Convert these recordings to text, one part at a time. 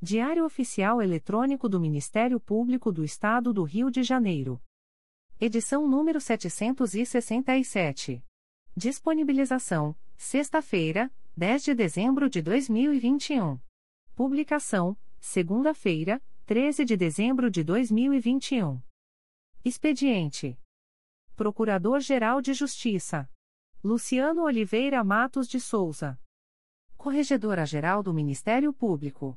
Diário Oficial Eletrônico do Ministério Público do Estado do Rio de Janeiro. Edição número 767. Disponibilização: sexta-feira, 10 de dezembro de 2021. Publicação: segunda-feira, 13 de dezembro de 2021. Expediente: Procurador-Geral de Justiça Luciano Oliveira Matos de Souza. Corregedora-Geral do Ministério Público.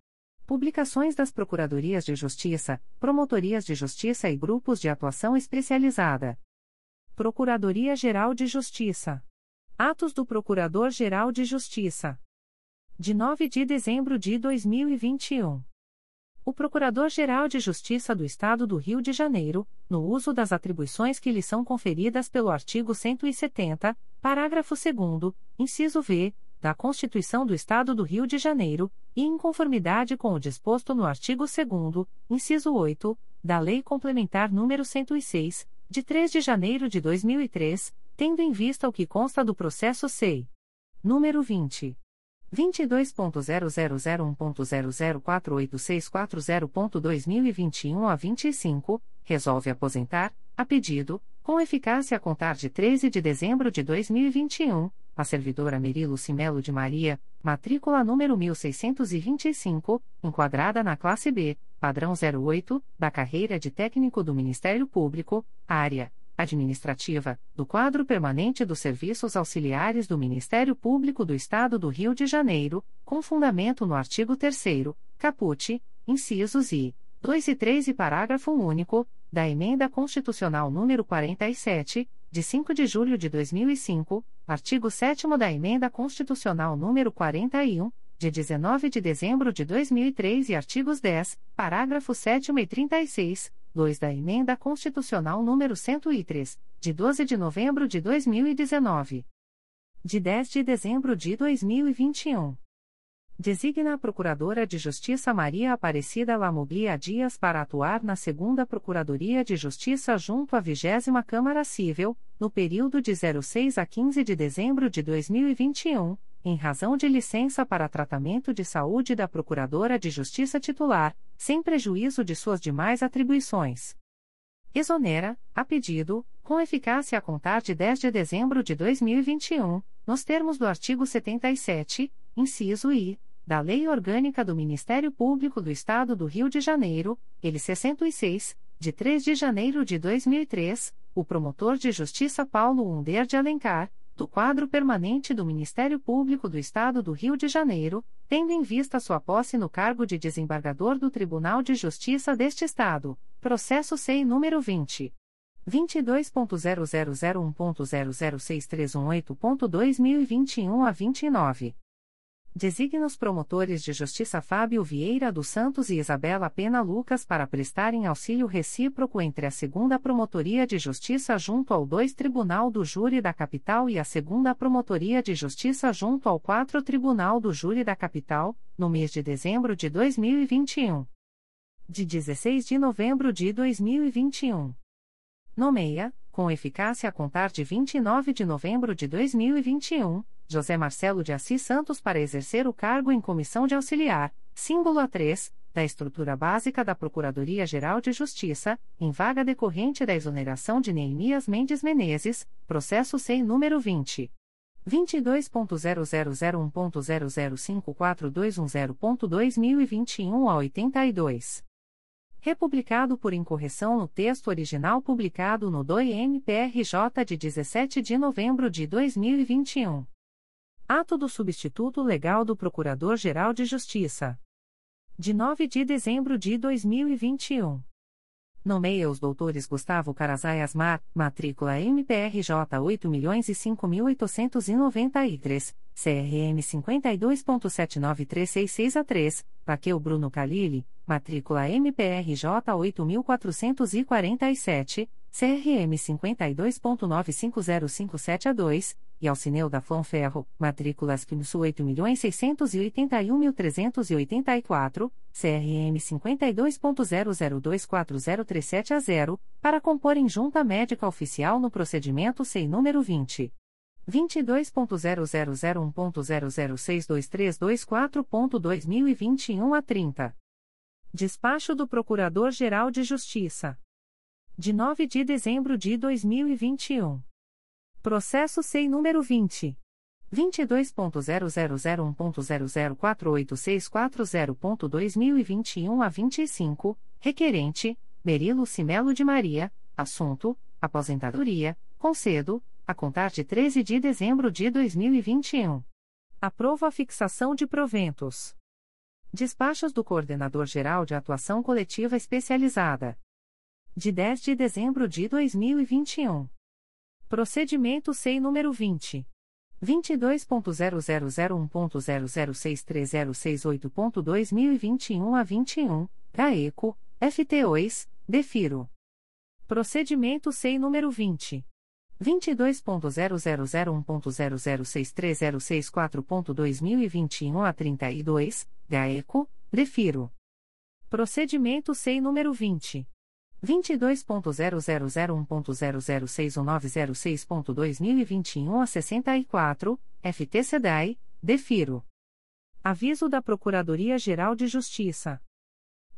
Publicações das Procuradorias de Justiça, Promotorias de Justiça e Grupos de Atuação Especializada. Procuradoria-Geral de Justiça. Atos do Procurador-Geral de Justiça. De 9 de dezembro de 2021. O Procurador-Geral de Justiça do Estado do Rio de Janeiro, no uso das atribuições que lhe são conferidas pelo artigo 170, parágrafo 2, inciso V, da Constituição do Estado do Rio de Janeiro, e em conformidade com o disposto no artigo 2 inciso 8, da Lei Complementar nº 106, de 3 de janeiro de 2003, tendo em vista o que consta do processo SEI. Número 20. 22.0001.0048640.2021 a 25, resolve aposentar, a pedido, com eficácia a contar de 13 de dezembro de 2021, a servidora Merilo Cimelo de Maria, matrícula número 1625, enquadrada na classe B, padrão 08, da carreira de técnico do Ministério Público, área administrativa, do quadro permanente dos serviços auxiliares do Ministério Público do Estado do Rio de Janeiro, com fundamento no artigo 3 caput, incisos I, 2 e 3 e parágrafo único, da Emenda Constitucional número 47, de 5 de julho de 2005, artigo 7 da Emenda Constitucional número 41, de 19 de dezembro de 2003 e artigos 10, parágrafo 7 e 36, 2 da Emenda Constitucional número 103, de 12 de novembro de 2019. De 10 de dezembro de 2021. Designa a Procuradora de Justiça Maria Aparecida Lamoglia Dias para atuar na Segunda Procuradoria de Justiça junto à 20 Câmara Civil, no período de 06 a 15 de dezembro de 2021, em razão de licença para tratamento de saúde da Procuradora de Justiça titular, sem prejuízo de suas demais atribuições. Exonera, a pedido, com eficácia a contar de 10 de dezembro de 2021, nos termos do artigo 77, inciso I da Lei Orgânica do Ministério Público do Estado do Rio de Janeiro, ele 66, de 3 de janeiro de 2003, o promotor de justiça Paulo Under de Alencar, do quadro permanente do Ministério Público do Estado do Rio de Janeiro, tendo em vista sua posse no cargo de desembargador do Tribunal de Justiça deste Estado, processo SEI número 20. 22.0001.0063118.2021 a 29. Designa os promotores de justiça Fábio Vieira dos Santos e Isabela Pena Lucas para prestarem auxílio recíproco entre a segunda Promotoria de Justiça junto ao 2 Tribunal do Júri da Capital e a segunda Promotoria de Justiça junto ao 4 Tribunal do Júri da Capital, no mês de dezembro de 2021. De 16 de novembro de 2021. Nomeia, com eficácia a contar de 29 de novembro de 2021 José Marcelo de Assis Santos para exercer o cargo em comissão de auxiliar, símbolo A3, da estrutura básica da Procuradoria-Geral de Justiça, em vaga decorrente da exoneração de Neemias Mendes Menezes, processo SEI número 20. 22.0001.0054210.2021 a 82. Republicado por incorreção no texto original publicado no DOI-MPRJ de 17 de novembro de 2021. Ato do Substituto Legal do Procurador-Geral de Justiça. De 9 de dezembro de 2021. Nomeia os doutores Gustavo Carazai Asmar, matrícula MPRJ 8.005.893, CRM 52.793666 a 3, Paqueu Bruno Calili, matrícula MPRJ 8.447, CRM 52.950557 a 2, e Alcineu da Ferro, matrículas PINSU 8.681.384, CRM 52.00240337 a 0, para compor em junta médica oficial no procedimento SEI número 20. 22.0001.0062324.2021 a 30. Despacho do Procurador-Geral de Justiça. De 9 de dezembro de 2021. Processo SEI número 20. 22.0001.0048640.2021 a 25, requerente, Berilo Cimelo de Maria, assunto, aposentadoria, concedo, a contar de 13 de dezembro de 2021. Aprova a fixação de proventos. Despachos do Coordenador-Geral de Atuação Coletiva Especializada. De 10 de dezembro de 2021. Procedimento SEI número 20. 22.0001.0063068.2021 a 21, GAECO, FT2, DEFIRO. Procedimento SEI número 20. 22.0001.0063064.2021 a 32, GAECO, DEFIRO. Procedimento SEI número 20. 22.0001.0061906.2021 a 64, FT SEDAI, DEFIRO. Aviso da Procuradoria-Geral de Justiça.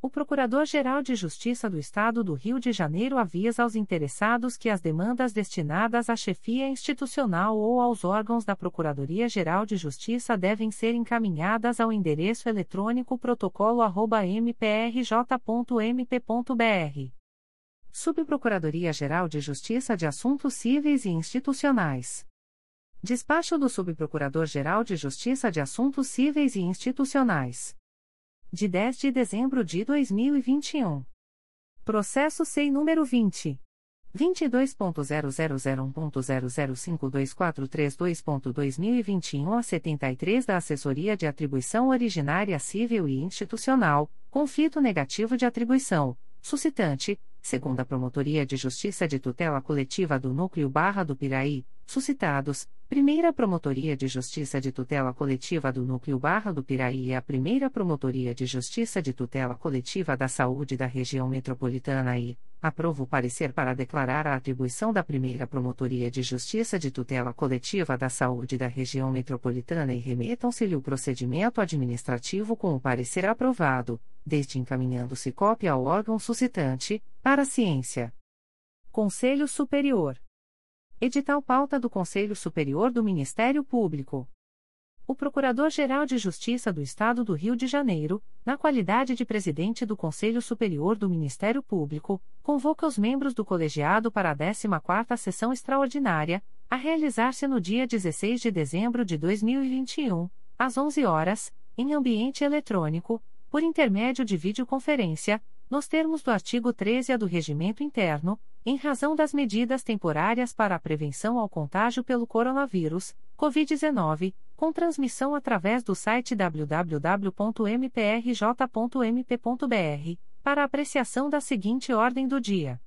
O Procurador-Geral de Justiça do Estado do Rio de Janeiro avisa aos interessados que as demandas destinadas à chefia institucional ou aos órgãos da Procuradoria-Geral de Justiça devem ser encaminhadas ao endereço eletrônico protocolo@mprj.mp.br Subprocuradoria-Geral de Justiça de Assuntos Cíveis e Institucionais. Despacho do Subprocurador-Geral de Justiça de Assuntos Cíveis e Institucionais. De 10 de dezembro de 2021. Processo SEI número 20. 22.0001.0052432.2021 a 73 da Assessoria de Atribuição Originária Civil e Institucional, conflito negativo de atribuição, suscitante, segundo a Promotoria de Justiça de Tutela Coletiva do Núcleo Barra do Piraí, suscitados, Primeira Promotoria de Justiça de Tutela Coletiva do Núcleo Barra do Piraí e a Primeira Promotoria de Justiça de Tutela Coletiva da Saúde da Região Metropolitana e, aprovo o parecer para declarar a atribuição da Primeira Promotoria de Justiça de Tutela Coletiva da Saúde da Região Metropolitana e remetam-se-lhe o procedimento administrativo com o parecer aprovado, desde encaminhando-se cópia ao órgão suscitante, para a ciência. Conselho Superior. Edital pauta do Conselho Superior do Ministério Público. O Procurador-Geral de Justiça do Estado do Rio de Janeiro, na qualidade de presidente do Conselho Superior do Ministério Público, convoca os membros do colegiado para a 14ª sessão extraordinária, a realizar-se no dia 16 de dezembro de 2021, às 11 horas, em ambiente eletrônico, por intermédio de videoconferência, nos termos do artigo 13A do Regimento Interno, em razão das medidas temporárias para a prevenção ao contágio pelo coronavírus, Covid-19, com transmissão através do site www.mprj.mp.br, para apreciação da seguinte ordem do dia.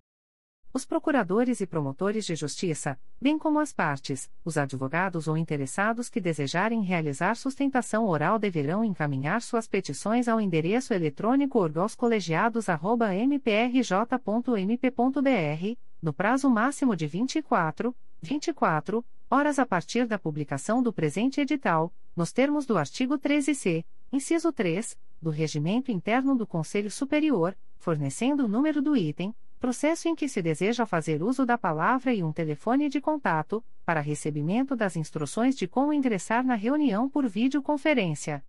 Os procuradores e promotores de justiça, bem como as partes, os advogados ou interessados que desejarem realizar sustentação oral deverão encaminhar suas petições ao endereço eletrônico orgoscolegiados.mprj.mp.br, no prazo máximo de 24, 24 horas a partir da publicação do presente edital, nos termos do artigo 13c, inciso 3, do Regimento Interno do Conselho Superior, fornecendo o número do item processo em que se deseja fazer uso da palavra e um telefone de contato, para recebimento das instruções de como ingressar na reunião por videoconferência.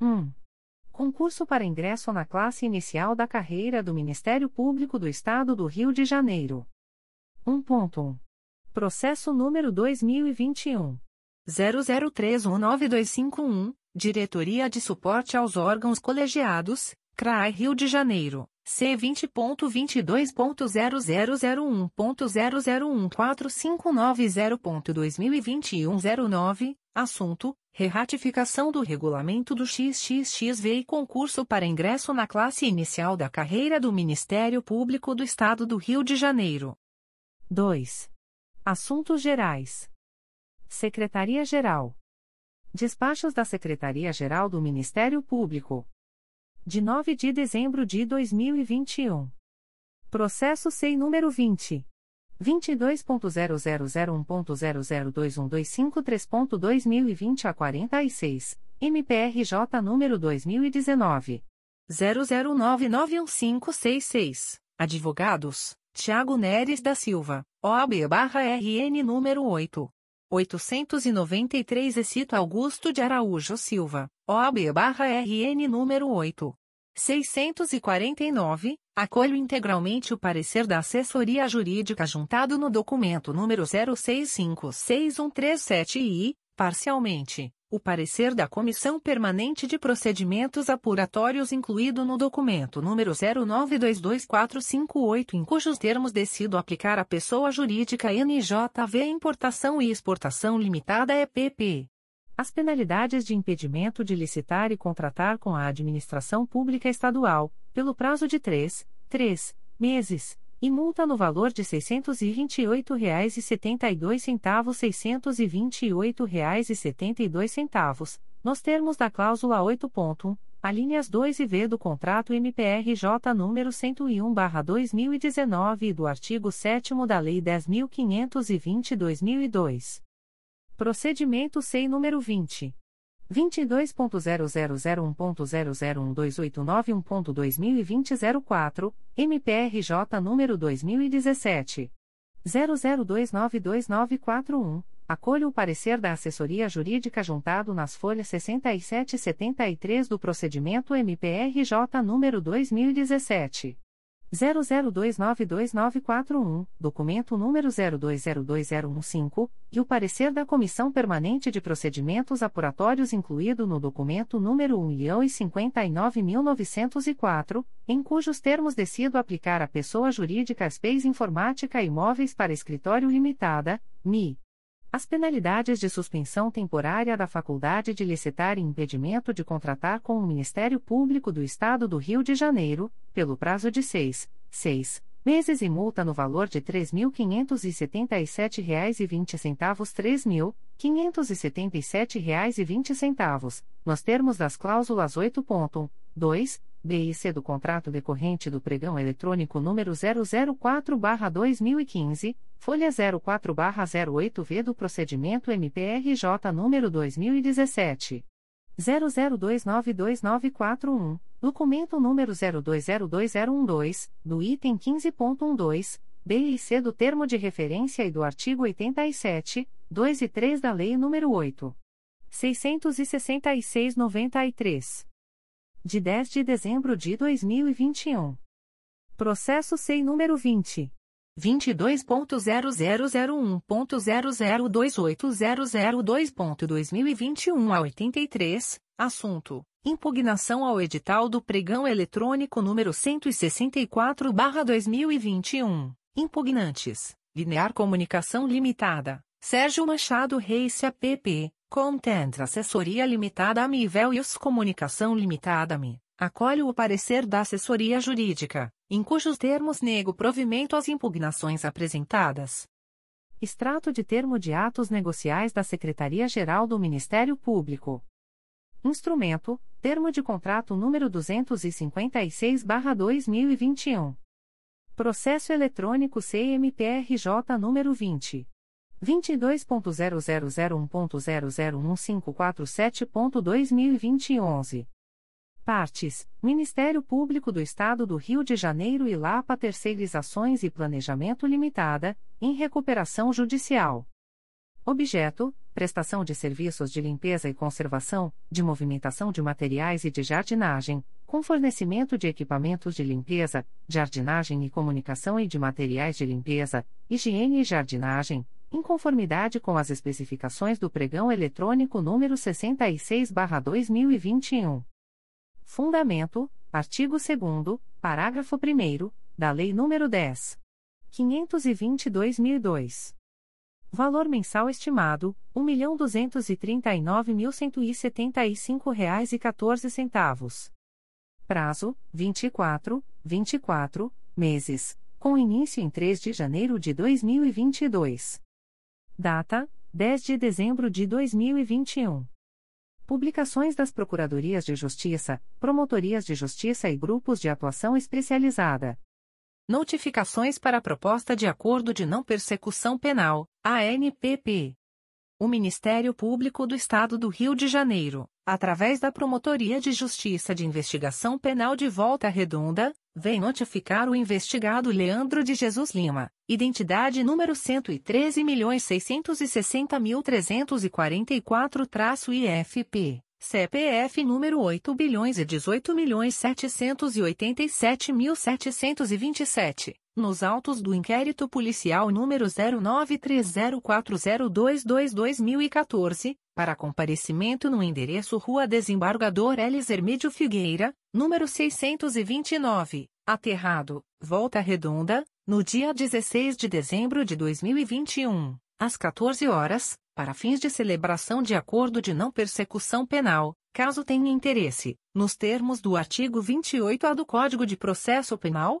1. Concurso para ingresso na classe inicial da carreira do Ministério Público do Estado do Rio de Janeiro. 1.1. Processo número 2021. 00319251, Diretoria de Suporte aos Órgãos Colegiados, CRAI Rio de Janeiro. C vinte ponto assunto reratificação do regulamento do XXXV e concurso para ingresso na classe inicial da carreira do Ministério Público do Estado do Rio de Janeiro. 2. assuntos gerais. Secretaria-Geral. Despachos da Secretaria-Geral do Ministério Público de 9 de dezembro de 2021. Processo SEI número 20. 22.0001.0021253.2020 a 46, MPRJ número 2019. 00991566, Advogados, Tiago Neres da Silva, OAB-RN número 8. 893 Excito Augusto de Araújo Silva, OAB-RN número 8. 649, acolho integralmente o parecer da assessoria jurídica juntado no documento número 06561337 e, parcialmente, o parecer da Comissão Permanente de Procedimentos Apuratórios incluído no documento número 09224558 em cujos termos decido aplicar à pessoa jurídica NJV Importação e Exportação Limitada EPP. As penalidades de impedimento de licitar e contratar com a Administração Pública Estadual, pelo prazo de 3, 3 meses, e multa no valor de R$ 628,72 R$ 628,72, nos termos da cláusula 8.1, alíneas 2 e V do contrato MPRJ número 101/2019 e do artigo 7 da Lei 10.520/2002. Procedimento SEI número 20 22.0001.0012891.2020 04, MPRJ número 2017. 00292941, acolho o parecer da assessoria jurídica juntado nas folhas 67 e 73 do procedimento MPRJ número 2017. 00292941, documento número 02020015, e o parecer da Comissão Permanente de Procedimentos Apuratórios incluído no documento número 1.059.904, em cujos termos decido aplicar à pessoa jurídica Space Informática e Imóveis para Escritório Limitada, MI. As penalidades de suspensão temporária da faculdade de licitar e impedimento de contratar com o Ministério Público do Estado do Rio de Janeiro, pelo prazo de seis, seis meses e multa no valor de R$ 3.577,20 R$ 3.577,20, nos termos das cláusulas 8.1, 2, DIC do contrato decorrente do pregão eletrônico número 004/2015, folha 04/08V do procedimento MPRJ número 2017 00292941, documento número 0202012, do item 15.12, DIC do termo de referência e do artigo 87, 2 e 3 da Lei número 8. 666/93 de 10 de dezembro de 2021. Processo SEI número 20. 22.0001.0028002.2021 a 83, assunto: Impugnação ao edital do pregão eletrônico número 164/2021. Impugnantes: Linear Comunicação Limitada, Sérgio Machado Reis CAPP, Content Assessoria Limitada Amivel e os Comunicação Limitada Mi. Acolhe o parecer da assessoria jurídica, em cujos termos nego provimento às impugnações apresentadas. Extrato de termo de atos negociais da Secretaria-Geral do Ministério Público. Instrumento: Termo de contrato número 256/2021. Processo eletrônico CMPRJ número 20 22.0001.0015547.2021. Partes: Ministério Público do Estado do Rio de Janeiro e Lapa Terceirizações e Planejamento Limitada, em recuperação judicial. Objeto: prestação de serviços de limpeza e conservação, de movimentação de materiais e de jardinagem, com fornecimento de equipamentos de limpeza, jardinagem e comunicação e de materiais de limpeza, higiene e jardinagem, em conformidade com as especificações do pregão eletrônico número 66/2021. Fundamento: artigo 2 parágrafo 1 da Lei nº 10. 522.002. Valor mensal estimado: R$ 1.239.175,14. Prazo: 24, 24 meses, com início em 3 de janeiro de 2022. Data: 10 de dezembro de 2021. Publicações das Procuradorias de Justiça, Promotorias de Justiça e Grupos de Atuação Especializada. Notificações para a Proposta de Acordo de Não Persecução Penal, ANPP. O Ministério Público do Estado do Rio de Janeiro, através da Promotoria de Justiça de Investigação Penal de Volta Redonda, vem notificar o investigado Leandro de Jesus Lima, identidade número 113.660.344-IFP CPF número 8 bilhões e 18 milhões 787.727, nos autos do inquérito policial número 0930402222-2014, para comparecimento no endereço Rua Desembargador Elis Hermídio Figueira, número 629, Aterrado, Volta Redonda, no dia 16 de dezembro de 2021, às 14 horas, para fins de celebração de acordo de não persecução penal, caso tenha interesse, nos termos do artigo 28-A do Código de Processo Penal.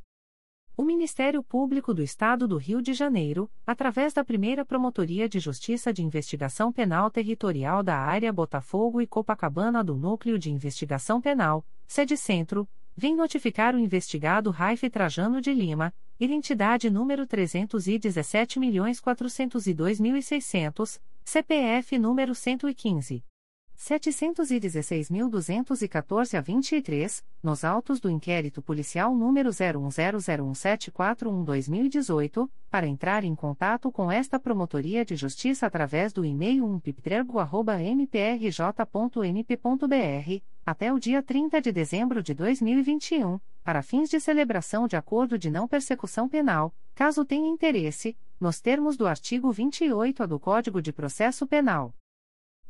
O Ministério Público do Estado do Rio de Janeiro, através da primeira Promotoria de Justiça de Investigação Penal Territorial da Área Botafogo e Copacabana do Núcleo de Investigação Penal, sede Centro, vem notificar o investigado Raife Trajano de Lima, identidade número 317.402.600, CPF número 115. 716.214 a 23, nos autos do inquérito policial número 01001741-2018, para entrar em contato com esta Promotoria de Justiça através do e-mail umpiptrego.mprj.mp.br, até o dia 30 de dezembro de 2021, para fins de celebração de acordo de não persecução penal, caso tenha interesse, nos termos do artigo 28-A do Código de Processo Penal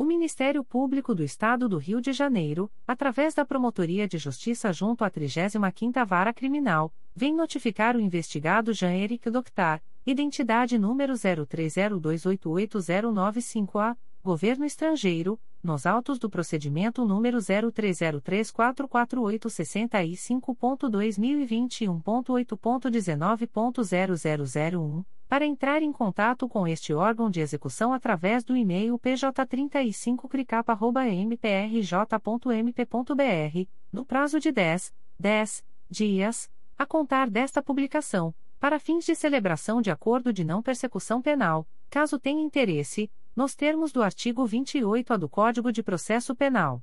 O Ministério Público do Estado do Rio de Janeiro, através da Promotoria de Justiça junto à 35ª Vara Criminal, vem notificar o investigado Jean-Éric Doctar, identidade número 0302888095A, Governo Estrangeiro, nos autos do procedimento número 03034465.2021.8.19.0001, para entrar em contato com este órgão de execução através do e-mail pj35cricapa.mprj.mp.br, no prazo de 10, 10 dias, a contar desta publicação, para fins de celebração de acordo de não persecução penal, caso tenha interesse nos termos do artigo 28-A do Código de Processo Penal.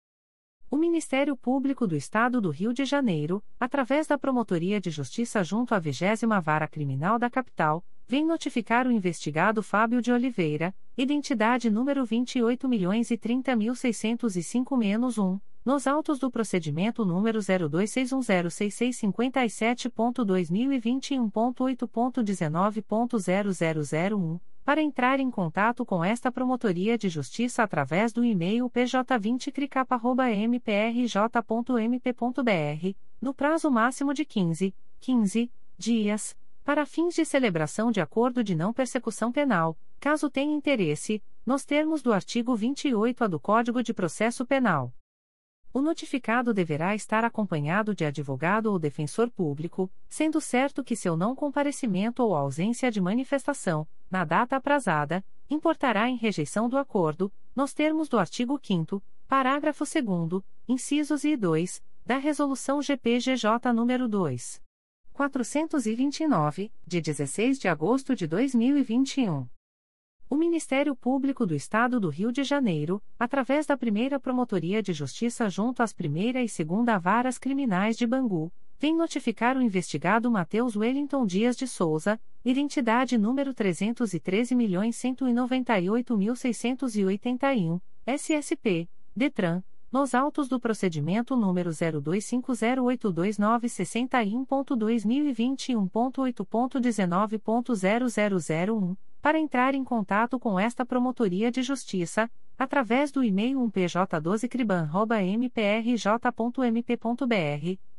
O Ministério Público do Estado do Rio de Janeiro, através da Promotoria de Justiça junto à 20 Vara Criminal da Capital, vem notificar o investigado Fábio de Oliveira, identidade número 28.030.605-1, nos autos do procedimento número 02610657.2021.8.19.0001 para entrar em contato com esta Promotoria de Justiça através do e-mail pj20cricapa.mprj.mp.br, no prazo máximo de 15, 15 dias, para fins de celebração de acordo de não persecução penal, caso tenha interesse, nos termos do artigo 28-A do Código de Processo Penal. O notificado deverá estar acompanhado de advogado ou defensor público, sendo certo que seu não comparecimento ou ausência de manifestação, na data aprazada, importará em rejeição do acordo, nos termos do artigo 5 parágrafo 2 incisos e 2, da Resolução GPGJ nº 2. 429, de 16 de agosto de 2021. O Ministério Público do Estado do Rio de Janeiro, através da primeira Promotoria de Justiça junto às primeira e segunda varas criminais de Bangu, vem notificar o investigado Matheus Wellington Dias de Souza, identidade número 313.198.681, SSP, DETRAN, nos autos do procedimento número 0250829661.2021.8.19.0001 para entrar em contato com esta Promotoria de Justiça, através do e-mail umpj12criban.mprj.mp.br,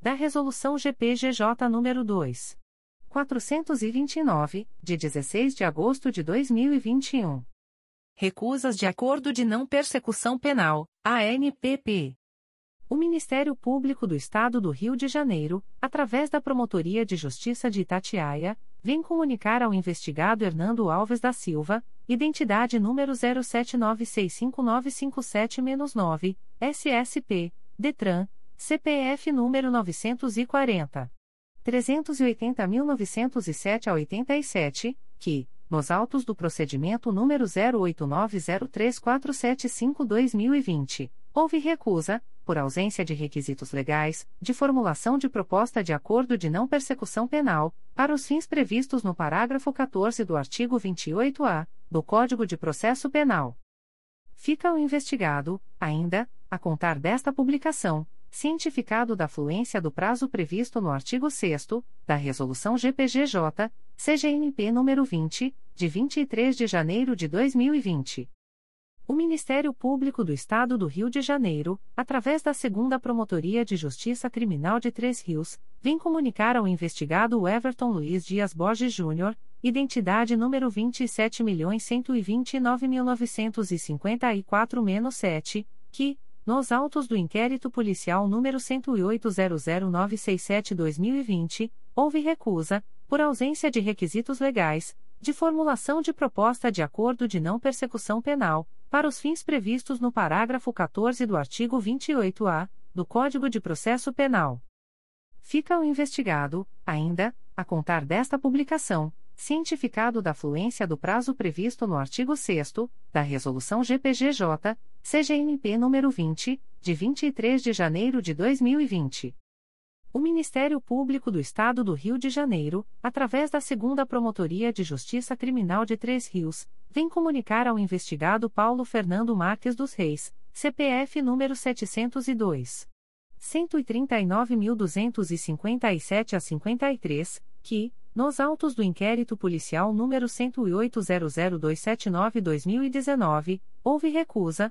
da Resolução GPGJ nº 2. 429, de 16 de agosto de 2021. Recusas de Acordo de Não Persecução Penal, ANPP. O Ministério Público do Estado do Rio de Janeiro, através da Promotoria de Justiça de Itatiaia, vem comunicar ao investigado Hernando Alves da Silva, identidade número 07965957-9, SSP, DETRAN, CPF número 940. 380.907 a 87, que, nos autos do procedimento número 08903475-2020, houve recusa, por ausência de requisitos legais, de formulação de proposta de acordo de não persecução penal, para os fins previstos no parágrafo 14 do artigo 28-A do Código de Processo Penal. Fica o investigado, ainda, a contar desta publicação, cientificado da fluência do prazo previsto no artigo 6 da Resolução GPGJ, CGNP nº 20, de 23 de janeiro de 2020. O Ministério Público do Estado do Rio de Janeiro, através da Segunda Promotoria de Justiça Criminal de Três Rios, vem comunicar ao investigado Everton Luiz Dias Borges Júnior, identidade número 27.129.954-7, que, nos autos do inquérito policial número 108.00967-2020, houve recusa, por ausência de requisitos legais, de formulação de proposta de acordo de não persecução penal para os fins previstos no parágrafo 14 do artigo 28-A do Código de Processo Penal. Fica o investigado, ainda, a contar desta publicação, cientificado da fluência do prazo previsto no artigo 6 da Resolução GPGJ, CGNP nº 20, de 23 de janeiro de 2020. O Ministério Público do Estado do Rio de Janeiro, através da Segunda Promotoria de Justiça Criminal de Três Rios, vem comunicar ao investigado Paulo Fernando Marques dos Reis, CPF número 702. 139.257 a 53, que, nos autos do inquérito policial número 108.00279-2019, houve recusa,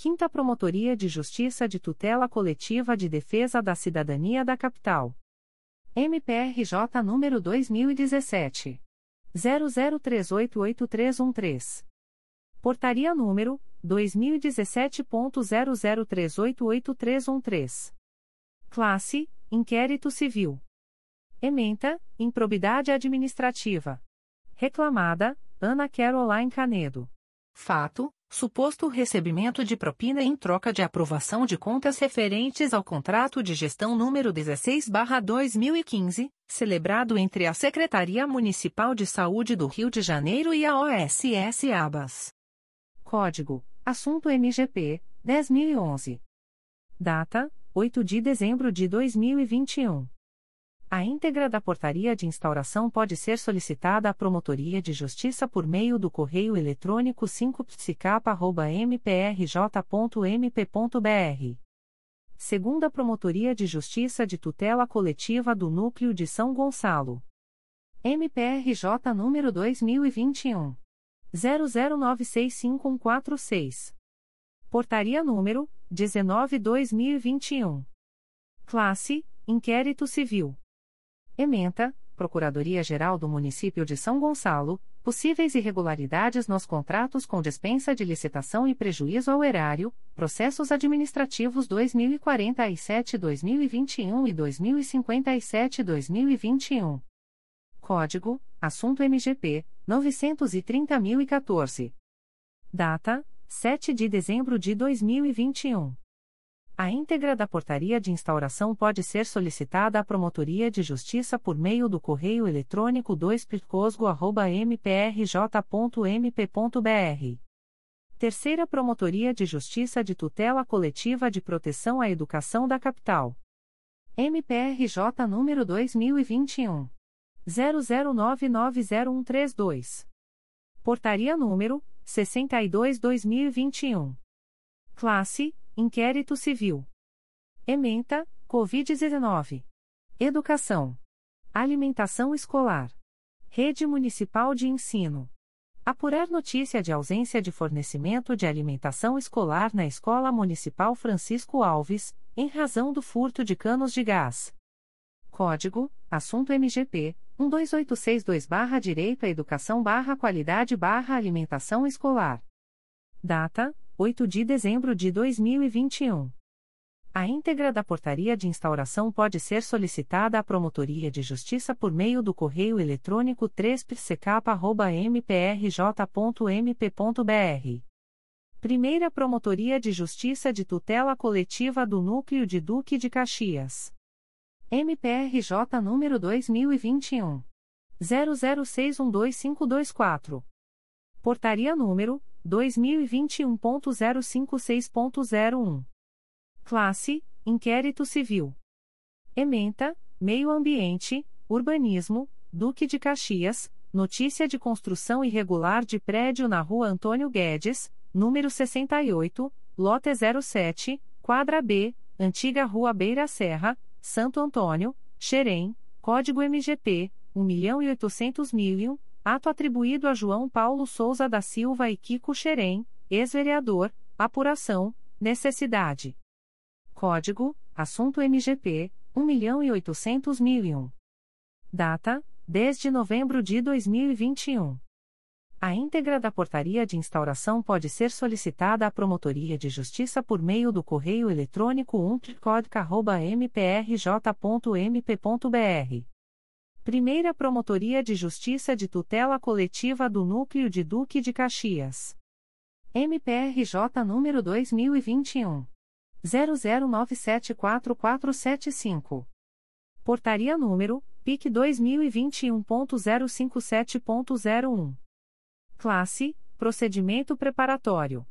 5 Promotoria de Justiça de Tutela Coletiva de Defesa da Cidadania da Capital. MPRJ número 2017 00388313. Portaria número 2017.00388313. Classe: Inquérito Civil. Ementa: Improbidade Administrativa. Reclamada: Ana Caroline Canedo. Fato: Suposto recebimento de propina em troca de aprovação de contas referentes ao contrato de gestão número 16/2015, celebrado entre a Secretaria Municipal de Saúde do Rio de Janeiro e a OSS Abas. Código: Assunto MGP 10011. Data: 8 de dezembro de 2021. A íntegra da portaria de instauração pode ser solicitada à Promotoria de Justiça por meio do correio eletrônico 5psicapa.mprj.mp.br. Segunda Promotoria de Justiça de Tutela Coletiva do Núcleo de São Gonçalo. MPRJ número 2021 00965146. Portaria número 19/2021. Classe: Inquérito Civil. Ementa: Procuradoria-Geral do Município de São Gonçalo, possíveis irregularidades nos contratos com dispensa de licitação e prejuízo ao erário, processos administrativos 2047-2021 e 2057-2021. Código: Assunto MGP 930.014. Data: 7 de dezembro de 2021. A íntegra da portaria de instauração pode ser solicitada à Promotoria de Justiça por meio do correio eletrônico 2picosgo.mprj.mp.br. Terceira Promotoria de Justiça de Tutela Coletiva de Proteção à Educação da Capital. MPRJ número 2021. 00990132. Portaria número 62/2021. Classe Inquérito Civil. Ementa, Covid-19. Educação. Alimentação escolar. Rede Municipal de Ensino. Apurar notícia de ausência de fornecimento de alimentação escolar na Escola Municipal Francisco Alves, em razão do furto de canos de gás. Código: Assunto MGP 12862-Direito à Educação-Qualidade-Alimentação Escolar. Data: 8 de dezembro de 2021. A íntegra da portaria de instauração pode ser solicitada à Promotoria de Justiça por meio do correio eletrônico 3psecapa.mprj.mp.br. Primeira Promotoria de Justiça de Tutela Coletiva do Núcleo de Duque de Caxias. MPRJ número 2021. 00612524. Portaria número 2021.056.01. Classe: Inquérito Civil. Ementa: Meio Ambiente, Urbanismo, Duque de Caxias, notícia de construção irregular de prédio na Rua Antônio Guedes, número 68, lote 07, quadra B, antiga Rua Beira Serra, Santo Antônio, Xerém, código MGP 1.800.000 Ato atribuído a João Paulo Souza da Silva e Kiko Xerém, ex-vereador, apuração, necessidade. Código: Assunto MGP 1.800.001. Data: 10 de novembro de 2021. A íntegra da portaria de instauração pode ser solicitada à Promotoria de Justiça por meio do correio eletrônico umptcodica.mprj.mp.br. Primeira Promotoria de Justiça de Tutela Coletiva do Núcleo de Duque de Caxias. MPRJ número 2021. 00974475. Portaria número PIC 2021.057.01. Classe: Procedimento preparatório.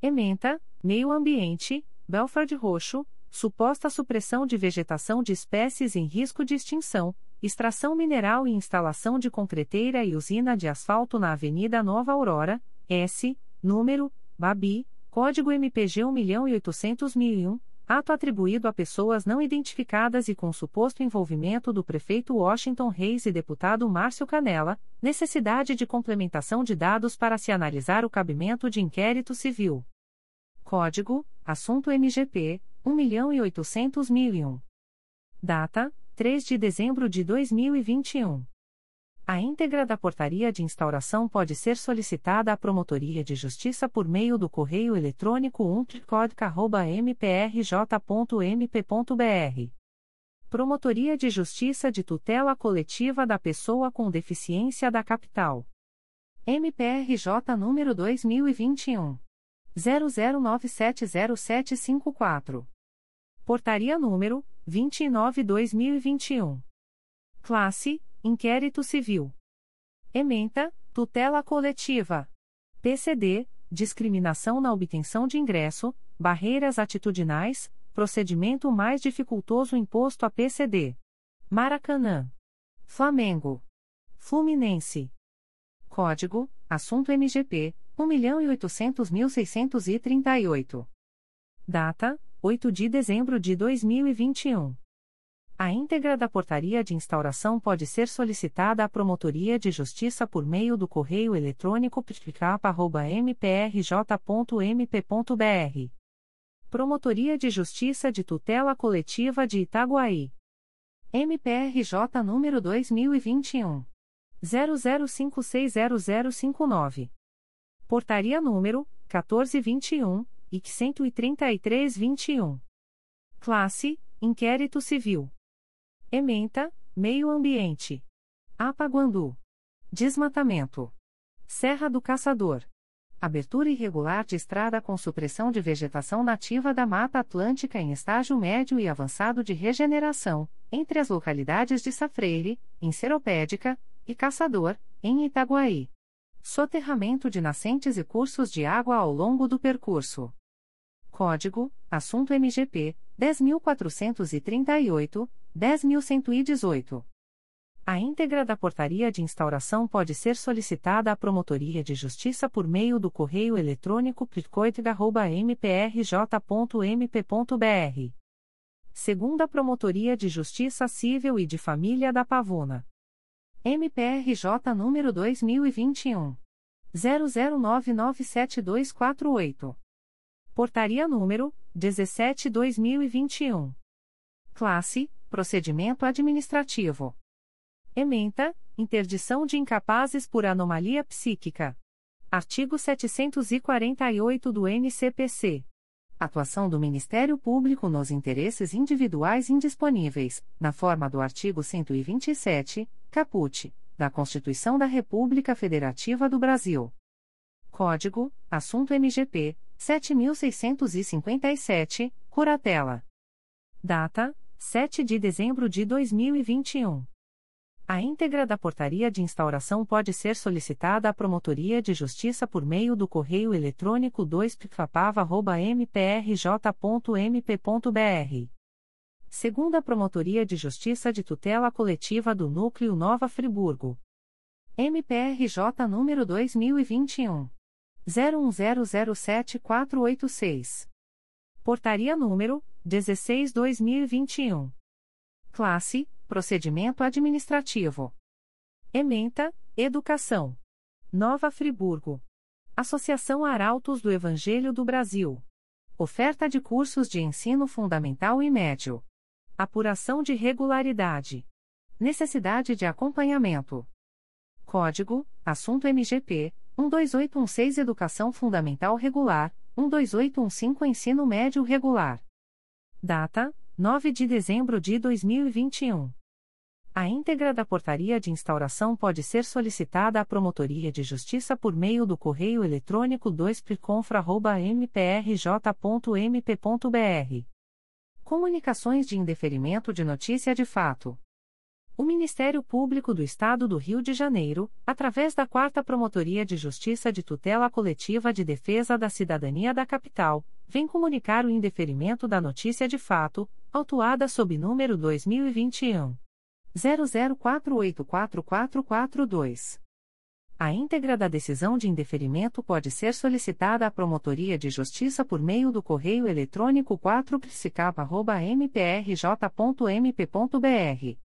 Ementa: Meio Ambiente, Belford Roxo, suposta supressão de vegetação de espécies em risco de extinção, extração mineral e instalação de concreteira e usina de asfalto na Avenida Nova Aurora, S, número, Babi, código MPG 1.800.001 ato atribuído a pessoas não identificadas e com suposto envolvimento do prefeito Washington Reis e deputado Márcio Canela, necessidade de complementação de dados para se analisar o cabimento de inquérito civil. Código: Assunto MGP 1.800.001. Data: 3 de dezembro de 2021. A íntegra da portaria de instauração pode ser solicitada à Promotoria de Justiça por meio do correio eletrônico umptcodica.mprj.mp.br. Promotoria de Justiça de Tutela Coletiva da Pessoa com Deficiência da Capital. MPRJ número 2021. 00970754. Portaria número 29/2021. Classe Inquérito Civil. Ementa, tutela coletiva. PCD, discriminação na obtenção de ingresso, barreiras atitudinais, procedimento mais dificultoso imposto a PCD. Maracanã. Flamengo. Fluminense. Código: Assunto MGP 1.800.638. Data: 8 de dezembro de 2021. A íntegra da portaria de instauração pode ser solicitada à Promotoria de Justiça por meio do correio eletrônico ptcap.mprj.mp.br. Promotoria de Justiça de Tutela Coletiva de Itaguaí. MPRJ número 2021. 00560059. Portaria número 1421 e 13321. Classe: Inquérito Civil. Ementa, Meio Ambiente. Apaguandu. Desmatamento. Serra do Caçador. Abertura irregular de estrada com supressão de vegetação nativa da Mata Atlântica em estágio médio e avançado de regeneração, entre as localidades de Safreire, em Seropédica, e Caçador, em Itaguaí. Soterramento de nascentes e cursos de água ao longo do percurso. Código: Assunto MGP 10438 10.118. A íntegra da portaria de instauração pode ser solicitada à Promotoria de Justiça por meio do correio eletrônico pitcoit.mprj.mp.br. Segunda Promotoria de Justiça Civil e de Família da Pavuna. MPRJ número 2021. 00997248. Portaria número 17/2021. Classe Procedimento Administrativo. Ementa, interdição de incapazes por anomalia psíquica. Artigo 748 do NCPC. Atuação do Ministério Público nos interesses individuais indisponíveis, na forma do artigo 127, caput, da Constituição da República Federativa do Brasil. Código: Assunto MGP 7657, Curatela. Data: 7 de dezembro de 2021. A íntegra da portaria de instauração pode ser solicitada à Promotoria de Justiça por meio do correio eletrônico 2picapava.mprj.mp.br. Segunda Promotoria de Justiça de Tutela Coletiva do Núcleo Nova Friburgo. MPRJ número 2021. 01007486. Portaria número 16/2021. Classe: Procedimento Administrativo. Ementa: Educação. Nova Friburgo. Associação Arautos do Evangelho do Brasil. Oferta de cursos de ensino fundamental e médio. Apuração de regularidade. Necessidade de acompanhamento. Código: Assunto MGP 12816 Educação Fundamental Regular, 12815 Ensino Médio Regular. Data: 9 de dezembro de 2021. A íntegra da portaria de instauração pode ser solicitada à Promotoria de Justiça por meio do correio eletrônico 2pconfra.mprj.mp.br. Comunicações de indeferimento de notícia de fato. O Ministério Público do Estado do Rio de Janeiro, através da Quarta Promotoria de Justiça de Tutela Coletiva de Defesa da Cidadania da Capital, vem comunicar o indeferimento da notícia de fato, autuada sob número 2021 00484442. A íntegra da decisão de indeferimento pode ser solicitada à Promotoria de Justiça por meio do correio eletrônico 4psicapa.mprj.mp.br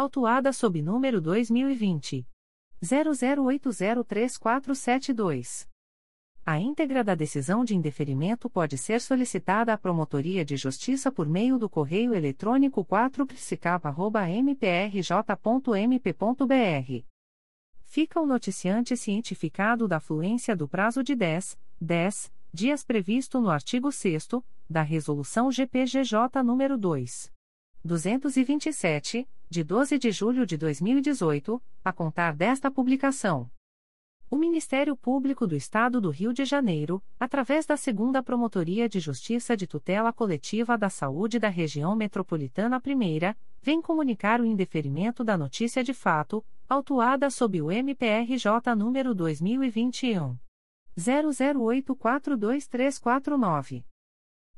autuada sob número 2020 00803472. A íntegra da decisão de indeferimento pode ser solicitada à Promotoria de Justiça por meio do correio eletrônico 4psicapa.mprj.mp.br. Fica o noticiante cientificado da fluência do prazo de 10, 10 dias previsto no artigo 6 da Resolução GPGJ nº 2. 227, de 12 de julho de 2018, a contar desta publicação. O Ministério Público do Estado do Rio de Janeiro, através da Segunda Promotoria de Justiça de Tutela Coletiva da Saúde da Região Metropolitana I, vem comunicar o indeferimento da notícia de fato, autuada sob o MPRJ número 2021 00842349.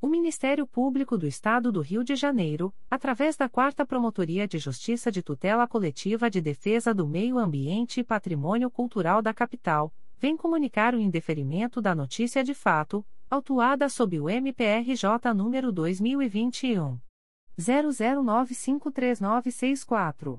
O Ministério Público do Estado do Rio de Janeiro, através da Quarta Promotoria de Justiça de Tutela Coletiva de Defesa do Meio Ambiente e Patrimônio Cultural da Capital, vem comunicar o indeferimento da notícia de fato, autuada sob o MPRJ número 2021 00953964.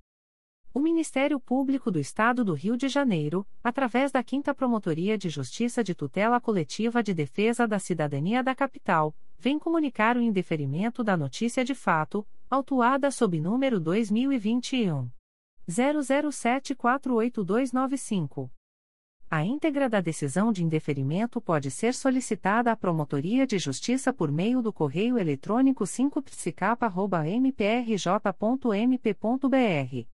O Ministério Público do Estado do Rio de Janeiro, através da 5 Promotoria de Justiça de Tutela Coletiva de Defesa da Cidadania da Capital, vem comunicar o indeferimento da notícia de fato, autuada sob número 2021 00748295. A íntegra da decisão de indeferimento pode ser solicitada à Promotoria de Justiça por meio do correio eletrônico 5psicapa.mprj.mp.br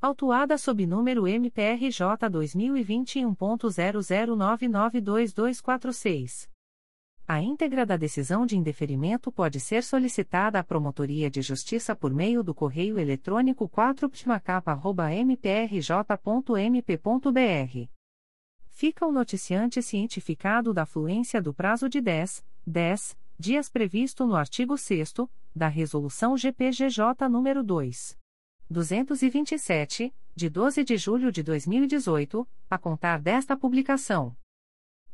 autuada sob número MPRJ 2021.00992246. A íntegra da decisão de indeferimento pode ser solicitada à Promotoria de Justiça por meio do correio eletrônico 4ptmacapa.mprj.mp.br. Fica o noticiante cientificado da fluência do prazo de 10, 10 dias previsto no artigo 6 da Resolução GPGJ nº 2. 227, de 12 de julho de 2018, a contar desta publicação.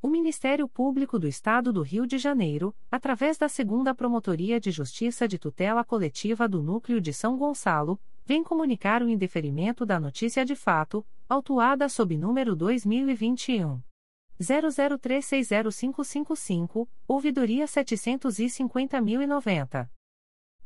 O Ministério Público do Estado do Rio de Janeiro, através da Segunda Promotoria de Justiça de Tutela Coletiva do Núcleo de São Gonçalo, vem comunicar o indeferimento da notícia de fato, autuada sob número 2021 00360555, ouvidoria 750.090.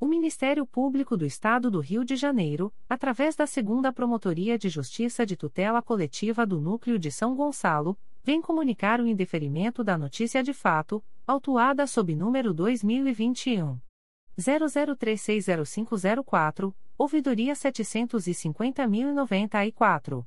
O Ministério Público do Estado do Rio de Janeiro, através da Segunda Promotoria de Justiça de Tutela Coletiva do Núcleo de São Gonçalo, vem comunicar o indeferimento da notícia de fato, autuada sob número 2021 00360504, ouvidoria 750.094.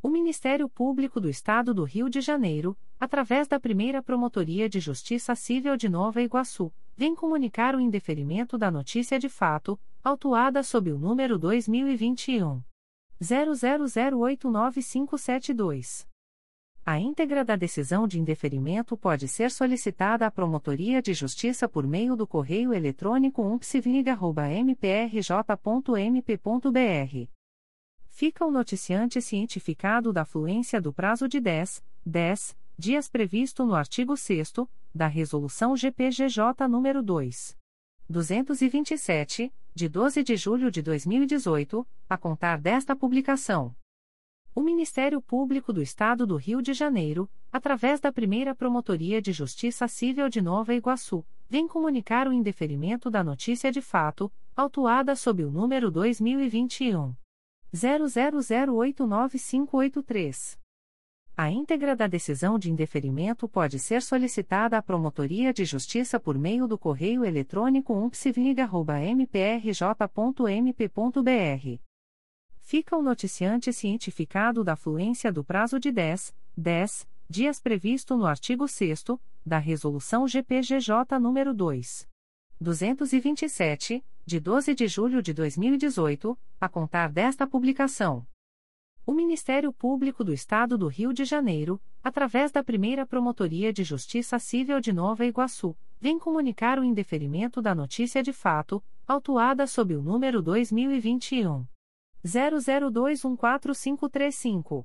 O Ministério Público do Estado do Rio de Janeiro, através da primeira Promotoria de Justiça Civil de Nova Iguaçu, vem comunicar o indeferimento da notícia de fato, autuada sob o número 2021. 00089572. A íntegra da decisão de indeferimento pode ser solicitada à Promotoria de Justiça por meio do correio eletrônico umpsivnig.mprj.mp.br fica o noticiante cientificado da fluência do prazo de 10, 10 dias previsto no artigo 6 da Resolução GPGJ nº 2. 227, de 12 de julho de 2018, a contar desta publicação. O Ministério Público do Estado do Rio de Janeiro, através da primeira Promotoria de Justiça Civil de Nova Iguaçu, vem comunicar o indeferimento da notícia de fato, autuada sob o número 2021 00089583. A íntegra da decisão de indeferimento pode ser solicitada à Promotoria de Justiça por meio do correio eletrônico umpsivnig.mprj.mp.br. Fica o noticiante cientificado da fluência do prazo de 10, 10 dias previsto no artigo 6 da Resolução GPGJ nº 2. 227, de 12 de julho de 2018, a contar desta publicação. O Ministério Público do Estado do Rio de Janeiro, através da primeira Promotoria de Justiça Civil de Nova Iguaçu, vem comunicar o indeferimento da notícia de fato, autuada sob o número 2021. 00214535.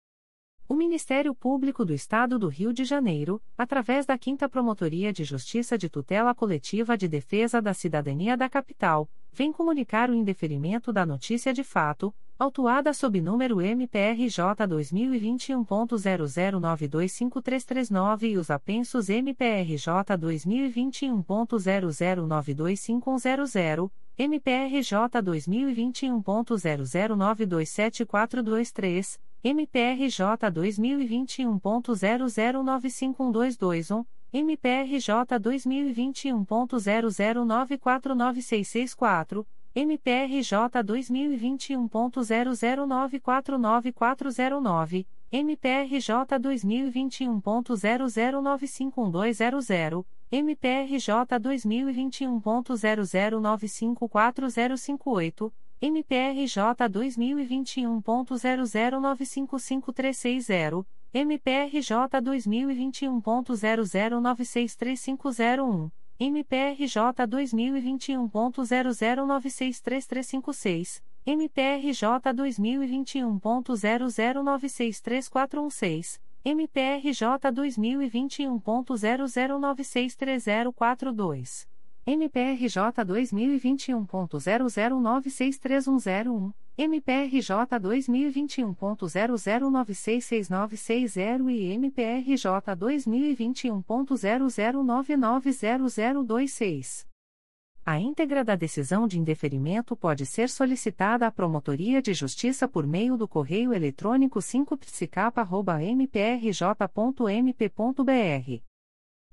O Ministério Público do Estado do Rio de Janeiro, através da 5 Promotoria de Justiça de Tutela Coletiva de Defesa da Cidadania da Capital, vem comunicar o indeferimento da notícia de fato, autuada sob número MPRJ 2021.00925339 e os apensos MPRJ 2021.00925100, MPRJ 2021.00927423, MPRJ 2021.00951221, MPRJ 2021.00949664, MPRJ 2021.00949409, MPRJ 2021.00951200, MPRJ 2021.00954058, MPRJ 2021.00955360, MPRJ 2021.00963501. MPRJ 2021.00963356, MPRJ 2021.00963416, MPRJ 2021.00963042. MPRJ 2021.00963101, MPRJ 2021.00966960 e MPRJ 2021.00990026. A íntegra da decisão de indeferimento pode ser solicitada à Promotoria de Justiça por meio do correio eletrônico 5psicapa.mprj.mp.br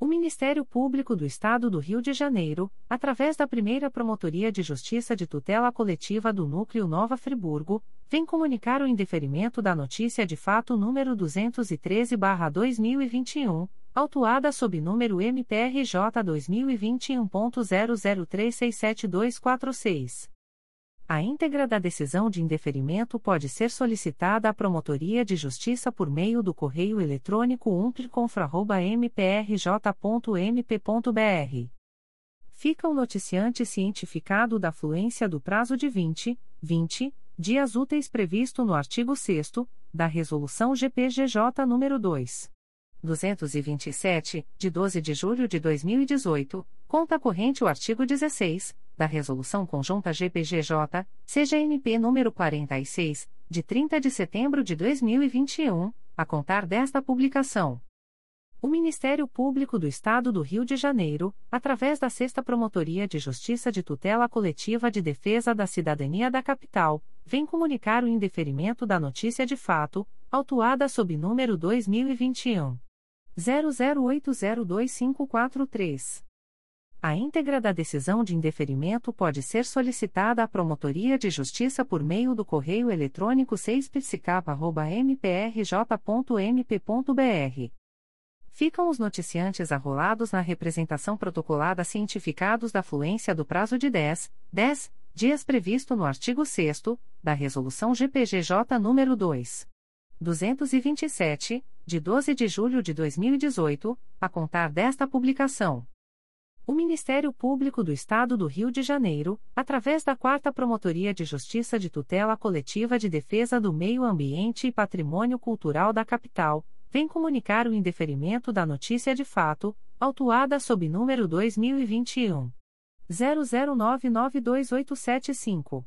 O Ministério Público do Estado do Rio de Janeiro, através da primeira Promotoria de Justiça de Tutela Coletiva do Núcleo Nova Friburgo, vem comunicar o indeferimento da notícia de fato número 213-2021, autuada sob número MPRJ 2021.00367246. A íntegra da decisão de indeferimento pode ser solicitada à Promotoria de Justiça por meio do correio eletrônico umpliconfra.mprj.mp.br. Fica o noticiante cientificado da fluência do prazo de 20, 20 dias úteis previsto no artigo 6 da Resolução GPGJ nº 2. 227, de 12 de julho de 2018, conta corrente o artigo 16 da Resolução Conjunta GPGJ, CGNP número 46, de 30 de setembro de 2021, a contar desta publicação. O Ministério Público do Estado do Rio de Janeiro, através da Sexta Promotoria de Justiça de Tutela Coletiva de Defesa da Cidadania da Capital, vem comunicar o indeferimento da notícia de fato, autuada sob número 2021 00802543. A íntegra da decisão de indeferimento pode ser solicitada à Promotoria de Justiça por meio do correio eletrônico 6psicapa.mprj.mp.br. Ficam os noticiantes arrolados na representação protocolada cientificados da fluência do prazo de 10, 10 dias previsto no artigo 6 da Resolução GPGJ nº 2. 227, de 12 de julho de 2018, a contar desta publicação. O Ministério Público do Estado do Rio de Janeiro, através da 4 Promotoria de Justiça de Tutela Coletiva de Defesa do Meio Ambiente e Patrimônio Cultural da Capital, vem comunicar o indeferimento da notícia de fato, autuada sob número 2021 00992875.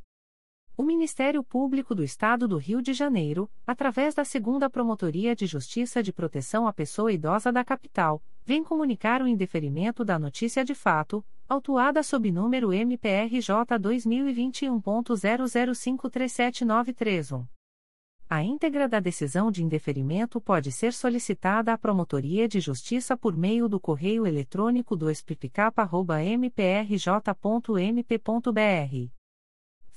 O Ministério Público do Estado do Rio de Janeiro, através da Segunda Promotoria de Justiça de Proteção à Pessoa Idosa da Capital, vem comunicar o indeferimento da notícia de fato, autuada sob número MPRJ 2021.00537931. A íntegra da decisão de indeferimento pode ser solicitada à Promotoria de Justiça por meio do correio eletrônico 2picapa.mprj.mp.br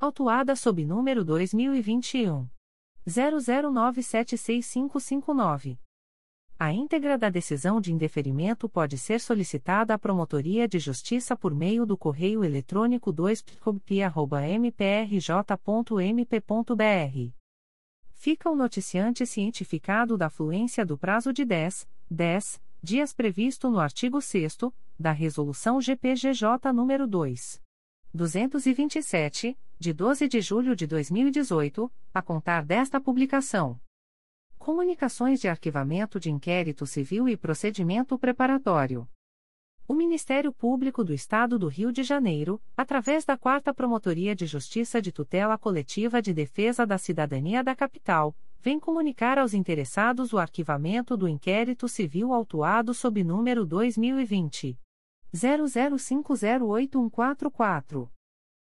autuada sob número 2021 00976559. A íntegra da decisão de indeferimento pode ser solicitada à Promotoria de Justiça por meio do correio eletrônico 2pcobp.mprj.mp.br. Fica o noticiante cientificado da fluência do prazo de 10, 10 dias previsto no artigo 6 da Resolução GPGJ nº 2. 227, de 12 de julho de 2018, a contar desta publicação. Comunicações de Arquivamento de Inquérito Civil e Procedimento Preparatório. O Ministério Público do Estado do Rio de Janeiro, através da 4 Promotoria de Justiça de Tutela Coletiva de Defesa da Cidadania da Capital, vem comunicar aos interessados o arquivamento do inquérito civil autuado sob número 2020 00508144.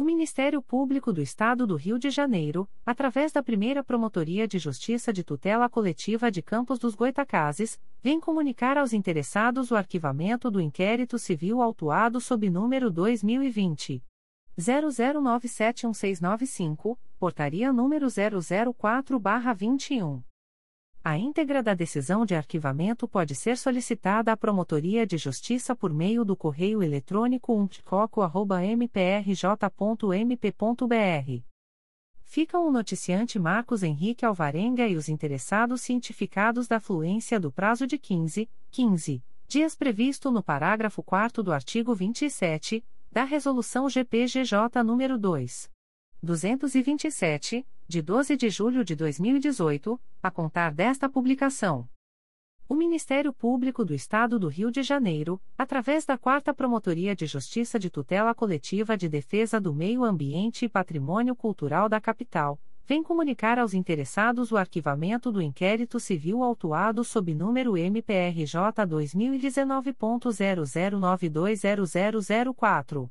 O Ministério Público do Estado do Rio de Janeiro, através da primeira Promotoria de Justiça de Tutela Coletiva de Campos dos Goitacazes, vem comunicar aos interessados o arquivamento do inquérito civil autuado sob número 2020. 00971695, portaria número 004-21. A íntegra da decisão de arquivamento pode ser solicitada à Promotoria de Justiça por meio do correio eletrônico umpticoco.mprj.mp.br. Ficam o noticiante Marcos Henrique Alvarenga e os interessados cientificados da fluência do prazo de 15, 15 dias previsto no parágrafo 4 do artigo 27 da Resolução GPGJ nº 2. 227, de 12 de julho de 2018, a contar desta publicação. O Ministério Público do Estado do Rio de Janeiro, através da 4 Promotoria de Justiça de Tutela Coletiva de Defesa do Meio Ambiente e Patrimônio Cultural da Capital, vem comunicar aos interessados o arquivamento do inquérito civil autuado sob número MPRJ 2019.00920004.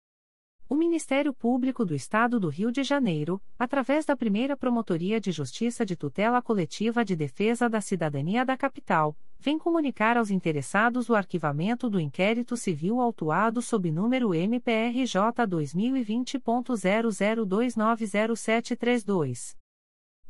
O Ministério Público do Estado do Rio de Janeiro, através da primeira Promotoria de Justiça de Tutela Coletiva de Defesa da Cidadania da Capital, vem comunicar aos interessados o arquivamento do inquérito civil autuado sob número MPRJ 2020.00290732.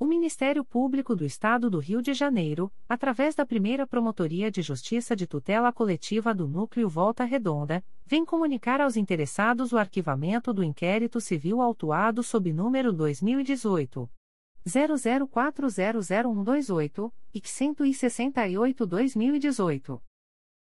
O Ministério Público do Estado do Rio de Janeiro, através da primeira Promotoria de Justiça de Tutela Coletiva do Núcleo Volta Redonda, vem comunicar aos interessados o arquivamento do inquérito civil autuado sob número 2018. 00400128 e 168-2018.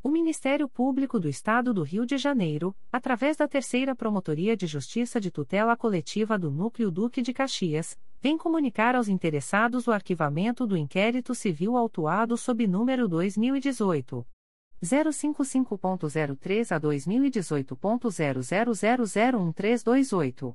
O Ministério Público do Estado do Rio de Janeiro, através da Terceira Promotoria de Justiça de Tutela Coletiva do Núcleo Duque de Caxias, vem comunicar aos interessados o arquivamento do inquérito civil autuado sob número 2018 055.03 a 2018.00001328.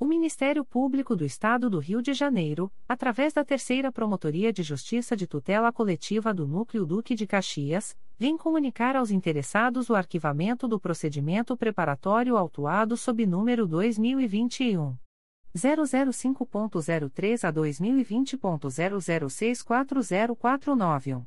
O Ministério Público do Estado do Rio de Janeiro, através da Terceira Promotoria de Justiça de Tutela Coletiva do Núcleo Duque de Caxias, vem comunicar aos interessados o arquivamento do procedimento preparatório autuado sob número 2021 005.03 a 2020.00640491.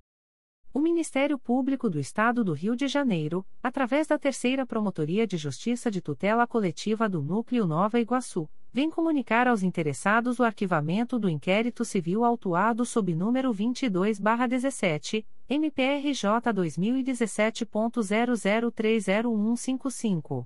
O Ministério Público do Estado do Rio de Janeiro, através da Terceira Promotoria de Justiça de Tutela Coletiva do Núcleo Nova Iguaçu, vem comunicar aos interessados o arquivamento do inquérito civil autuado sob número 22-17, MPRJ 2017.00301155.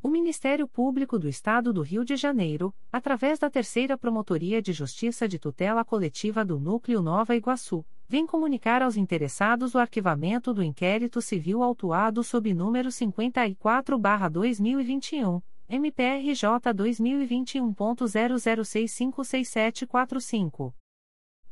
O Ministério Público do Estado do Rio de Janeiro, através da Terceira Promotoria de Justiça de Tutela Coletiva do Núcleo Nova Iguaçu, vem comunicar aos interessados o arquivamento do inquérito civil autuado sob número 54-2021, MPRJ 2021.00656745.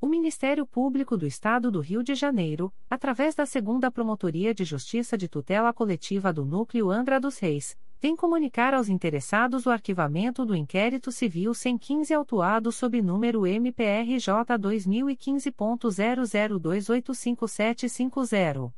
O Ministério Público do Estado do Rio de Janeiro, através da Segunda Promotoria de Justiça de Tutela Coletiva do Núcleo Angra dos Reis, vem comunicar aos interessados o arquivamento do inquérito civil 115 autuado sob número MPRJ 2015.00285750.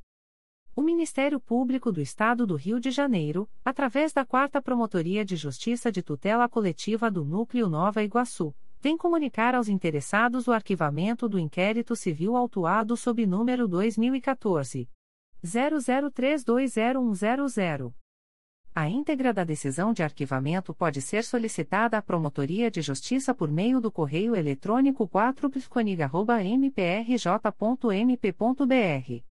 O Ministério Público do Estado do Rio de Janeiro, através da Quarta Promotoria de Justiça de Tutela Coletiva do Núcleo Nova Iguaçu, vem comunicar aos interessados o arquivamento do inquérito civil autuado sob número 2014 00320100. A íntegra da decisão de arquivamento pode ser solicitada à Promotoria de Justiça por meio do correio eletrônico 4psconig.mprj.mp.br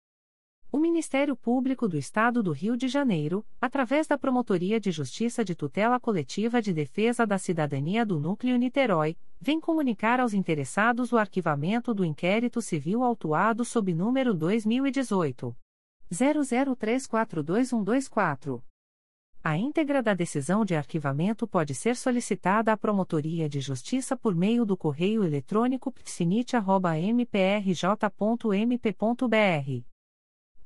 O Ministério Público do Estado do Rio de Janeiro, através da Promotoria de Justiça de Tutela Coletiva de Defesa da Cidadania do Núcleo Niterói, vem comunicar aos interessados o arquivamento do inquérito civil autuado sob número 2018 00342124. A íntegra da decisão de arquivamento pode ser solicitada à Promotoria de Justiça por meio do correio eletrônico psinit.mprj.mp.br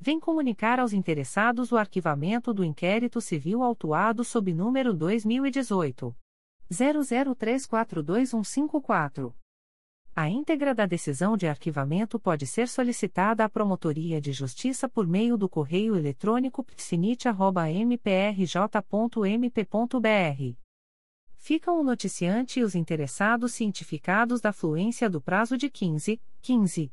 vem comunicar aos interessados o arquivamento do inquérito civil autuado sob número 2018 00342154. A íntegra da decisão de arquivamento pode ser solicitada à Promotoria de Justiça por meio do correio eletrônico psinit.mprj.mp.br ficam o noticiante e os interessados cientificados da fluência do prazo de 15, 15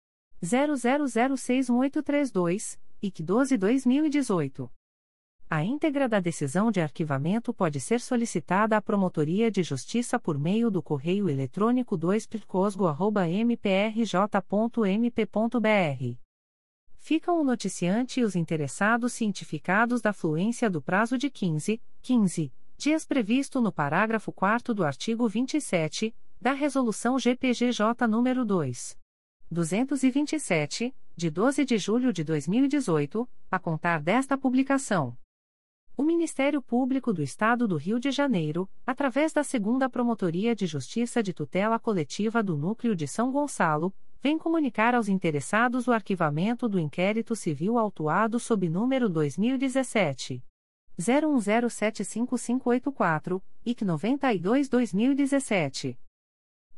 00061832 e 12/2018. A íntegra da decisão de arquivamento pode ser solicitada à Promotoria de Justiça por meio do correio eletrônico 2picosgo@mprj.mp.br. Ficam o noticiante e os interessados cientificados da fluência do prazo de 15, 15 dias previsto no parágrafo 4 do artigo 27, da Resolução GPGJ nº 2. 227, de 12 de julho de 2018, a contar desta publicação. O Ministério Público do Estado do Rio de Janeiro, através da Segunda Promotoria de Justiça de Tutela Coletiva do Núcleo de São Gonçalo, vem comunicar aos interessados o arquivamento do inquérito civil autuado sob número 2017 01075584, IC 92-2017.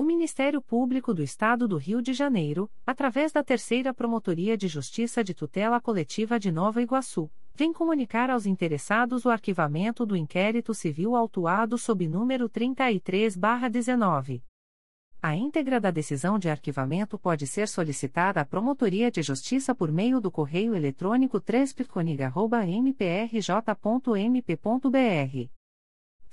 O Ministério Público do Estado do Rio de Janeiro, através da Terceira Promotoria de Justiça de Tutela Coletiva de Nova Iguaçu, vem comunicar aos interessados o arquivamento do inquérito civil autuado sob número 33-19. A íntegra da decisão de arquivamento pode ser solicitada à Promotoria de Justiça por meio do correio eletrônico 3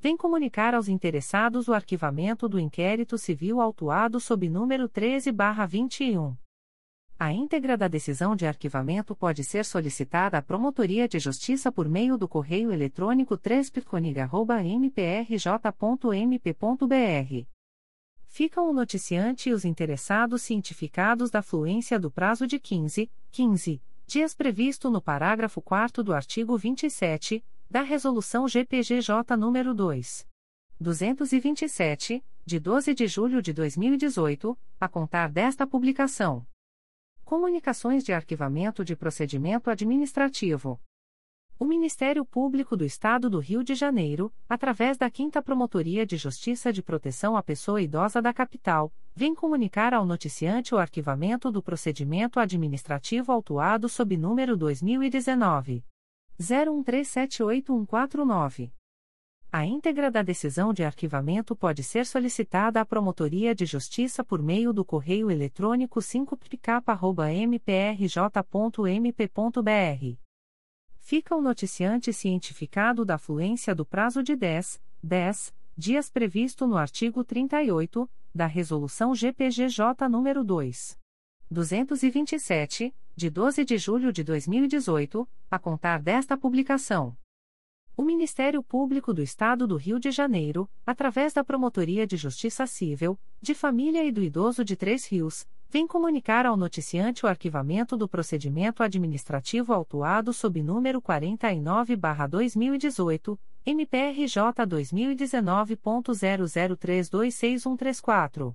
vem comunicar aos interessados o arquivamento do inquérito civil autuado sob número 13-21. A íntegra da decisão de arquivamento pode ser solicitada à Promotoria de Justiça por meio do correio eletrônico 3 mprj.mp.br ficam o noticiante e os interessados cientificados da fluência do prazo de 15, 15 dias previsto no parágrafo 4 do artigo 27 da Resolução GPGJ nº 2. 227, de 12 de julho de 2018, a contar desta publicação. Comunicações de arquivamento de procedimento administrativo. O Ministério Público do Estado do Rio de Janeiro, através da 5 Promotoria de Justiça de Proteção à Pessoa Idosa da Capital, vem comunicar ao noticiante o arquivamento do procedimento administrativo autuado sob número 2019 01378149. A íntegra da decisão de arquivamento pode ser solicitada à Promotoria de Justiça por meio do correio eletrônico 5pk.mprj.mp.br fica o noticiante cientificado da fluência do prazo de 10, 10 dias previsto no artigo 38 da Resolução GPGJ nº 2. 227, de 12 de julho de 2018, a contar desta publicação. O Ministério Público do Estado do Rio de Janeiro, através da Promotoria de Justiça Civil, de Família e do Idoso de Três Rios, vem comunicar ao noticiante o arquivamento do procedimento administrativo autuado sob número 49-2018, MPRJ 2019.00326134.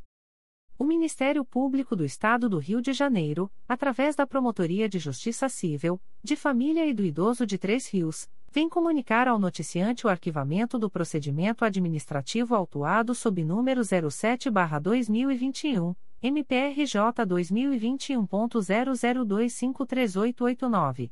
O Ministério Público do Estado do Rio de Janeiro, através da Promotoria de Justiça Civil, de Família e do Idoso de Três Rios, vem comunicar ao noticiante o arquivamento do procedimento administrativo autuado sob número 07-2021 MPRJ 2021.00253889.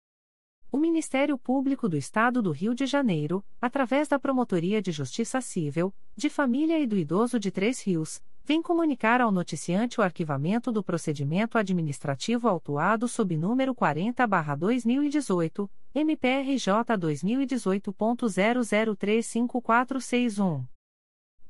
O Ministério Público do Estado do Rio de Janeiro, através da Promotoria de Justiça Civil, de Família e do Idoso de Três Rios, vem comunicar ao noticiante o arquivamento do procedimento administrativo autuado sob número 40-2018, MPRJ 2018.00354661.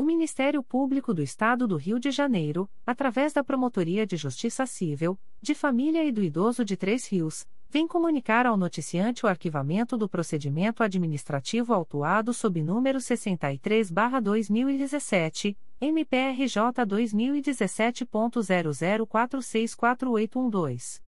O Ministério Público do Estado do Rio de Janeiro, através da Promotoria de Justiça Civil, de Família e do Idoso de Três Rios, vem comunicar ao noticiante o arquivamento do procedimento administrativo autuado sob número 63-2017, MPRJ 2017.00464812.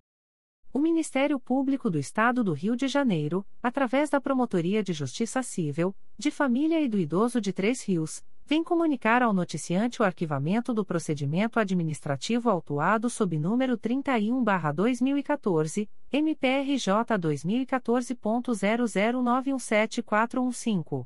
O Ministério Público do Estado do Rio de Janeiro, através da Promotoria de Justiça Civil, de Família e do Idoso de Três Rios, vem comunicar ao noticiante o arquivamento do procedimento administrativo autuado sob número 31-2014, MPRJ 2014.00917415.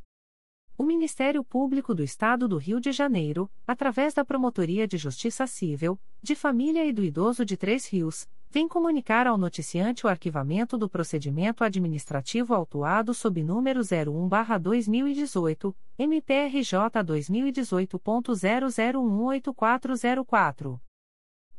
O Ministério Público do Estado do Rio de Janeiro, através da Promotoria de Justiça Civil, de Família e do Idoso de Três Rios, vem comunicar ao noticiante o arquivamento do procedimento administrativo autuado sob número 01-2018, MPRJ 2018.00184404.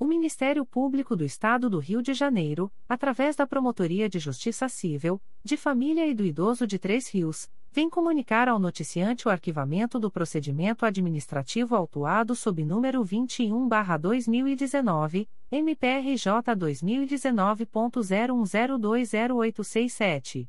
O Ministério Público do Estado do Rio de Janeiro, através da Promotoria de Justiça Civil, de Família e do Idoso de Três Rios, vem comunicar ao noticiante o arquivamento do procedimento administrativo autuado sob número 21-2019, MPRJ 2019.01020867.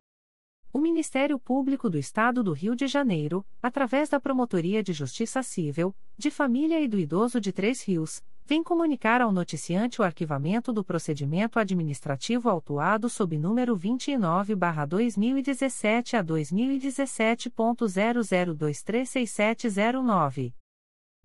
O Ministério Público do Estado do Rio de Janeiro, através da Promotoria de Justiça Civil, de Família e do Idoso de Três Rios, vem comunicar ao noticiante o arquivamento do procedimento administrativo autuado sob número 29-2017 a 2017.00236709.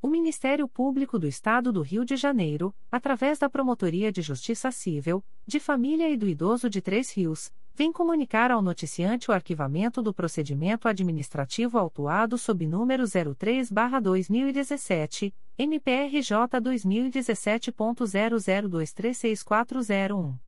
O Ministério Público do Estado do Rio de Janeiro, através da Promotoria de Justiça Civil, de Família e do Idoso de Três Rios, vem comunicar ao noticiante o arquivamento do procedimento administrativo autuado sob número 03-2017, MPRJ 2017.00236401.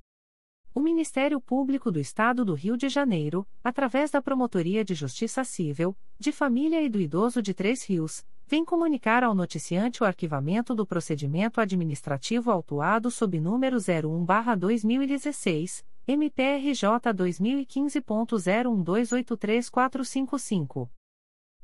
O Ministério Público do Estado do Rio de Janeiro, através da Promotoria de Justiça Civil, de Família e do Idoso de Três Rios, vem comunicar ao noticiante o arquivamento do procedimento administrativo autuado sob número 01-2016, MPRJ 2015.01283455.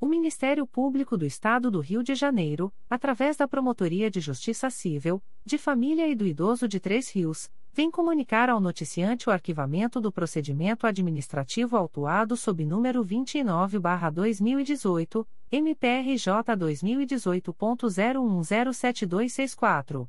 O Ministério Público do Estado do Rio de Janeiro, através da Promotoria de Justiça Civil, de Família e do Idoso de Três Rios, vem comunicar ao noticiante o arquivamento do procedimento administrativo autuado sob número 29-2018, MPRJ 2018.01107264.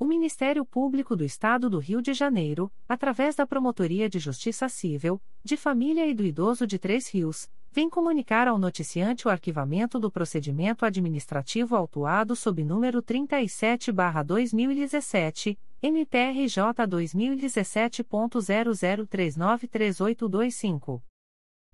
O Ministério Público do Estado do Rio de Janeiro, através da Promotoria de Justiça Civil, de Família e do Idoso de Três Rios, vem comunicar ao noticiante o arquivamento do procedimento administrativo autuado sob número 37-2017, MPRJ 2017.00393825.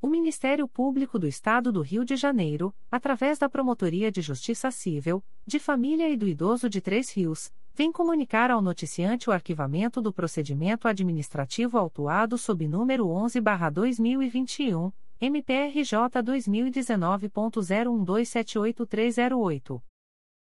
O Ministério Público do Estado do Rio de Janeiro, através da Promotoria de Justiça Civil, de Família e do Idoso de Três Rios, vem comunicar ao noticiante o arquivamento do procedimento administrativo autuado sob número 11-2021, MPRJ 2019.01278308.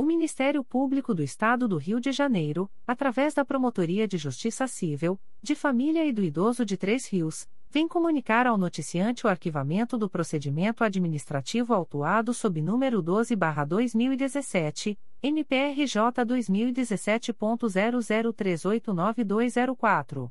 O Ministério Público do Estado do Rio de Janeiro, através da Promotoria de Justiça Civil, de Família e do Idoso de Três Rios, vem comunicar ao noticiante o arquivamento do procedimento administrativo autuado sob número 12-2017, MPRJ 2017.00389204.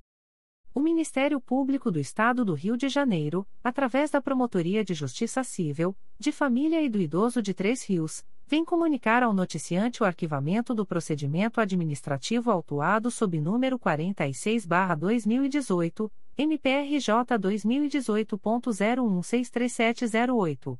O Ministério Público do Estado do Rio de Janeiro, através da Promotoria de Justiça Civil, de Família e do Idoso de Três Rios, vem comunicar ao noticiante o arquivamento do procedimento administrativo autuado sob número 46-2018, MPRJ 2018.01633708.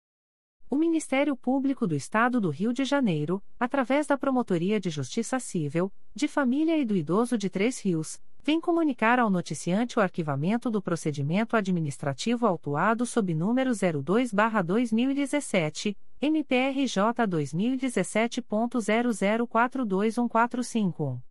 O Ministério Público do Estado do Rio de Janeiro, através da Promotoria de Justiça Civil, de Família e do Idoso de Três Rios, vem comunicar ao noticiante o arquivamento do procedimento administrativo autuado sob número 02-2017, MPRJ 2017.00421451.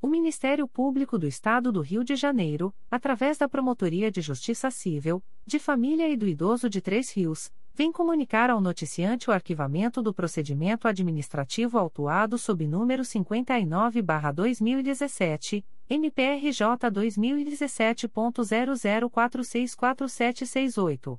O Ministério Público do Estado do Rio de Janeiro, através da Promotoria de Justiça Civil, de Família e do Idoso de Três Rios, vem comunicar ao noticiante o arquivamento do procedimento administrativo autuado sob número 59-2017, MPRJ 2017.00464768.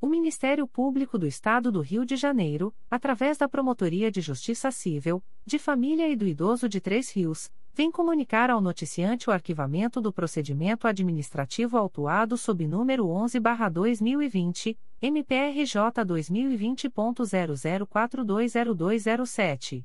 O Ministério Público do Estado do Rio de Janeiro, através da Promotoria de Justiça Civil, de Família e do Idoso de Três Rios, vem comunicar ao noticiante o arquivamento do procedimento administrativo autuado sob número 11-2020, MPRJ 2020.00420207.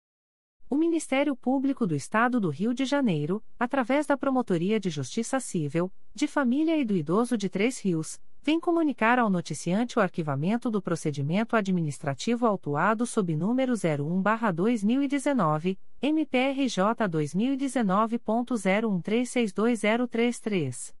O Ministério Público do Estado do Rio de Janeiro, através da Promotoria de Justiça Civil, de Família e do Idoso de Três Rios, vem comunicar ao noticiante o arquivamento do procedimento administrativo autuado sob número 01-2019, MPRJ 2019.01362033.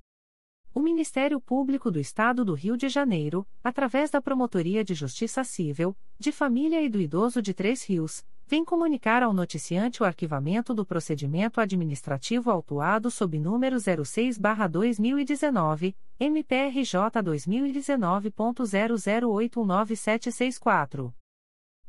O Ministério Público do Estado do Rio de Janeiro, através da Promotoria de Justiça Civil, de Família e do Idoso de Três Rios, vem comunicar ao noticiante o arquivamento do procedimento administrativo autuado sob número 06-2019, MPRJ 2019.00819764.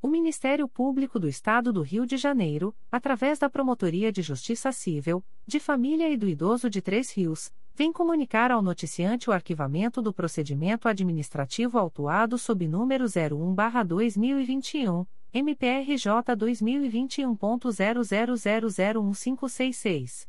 O Ministério Público do Estado do Rio de Janeiro, através da Promotoria de Justiça Civil, de Família e do Idoso de Três Rios, vem comunicar ao noticiante o arquivamento do procedimento administrativo autuado sob número 01-2021, MPRJ 2021.00001566.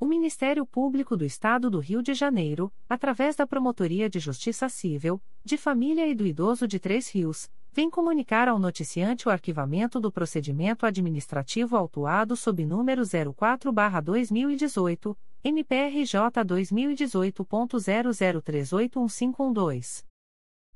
O Ministério Público do Estado do Rio de Janeiro, através da Promotoria de Justiça Civil, de Família e do Idoso de Três Rios, vem comunicar ao noticiante o arquivamento do procedimento administrativo autuado sob número 04-2018, MPRJ 2018.00381512.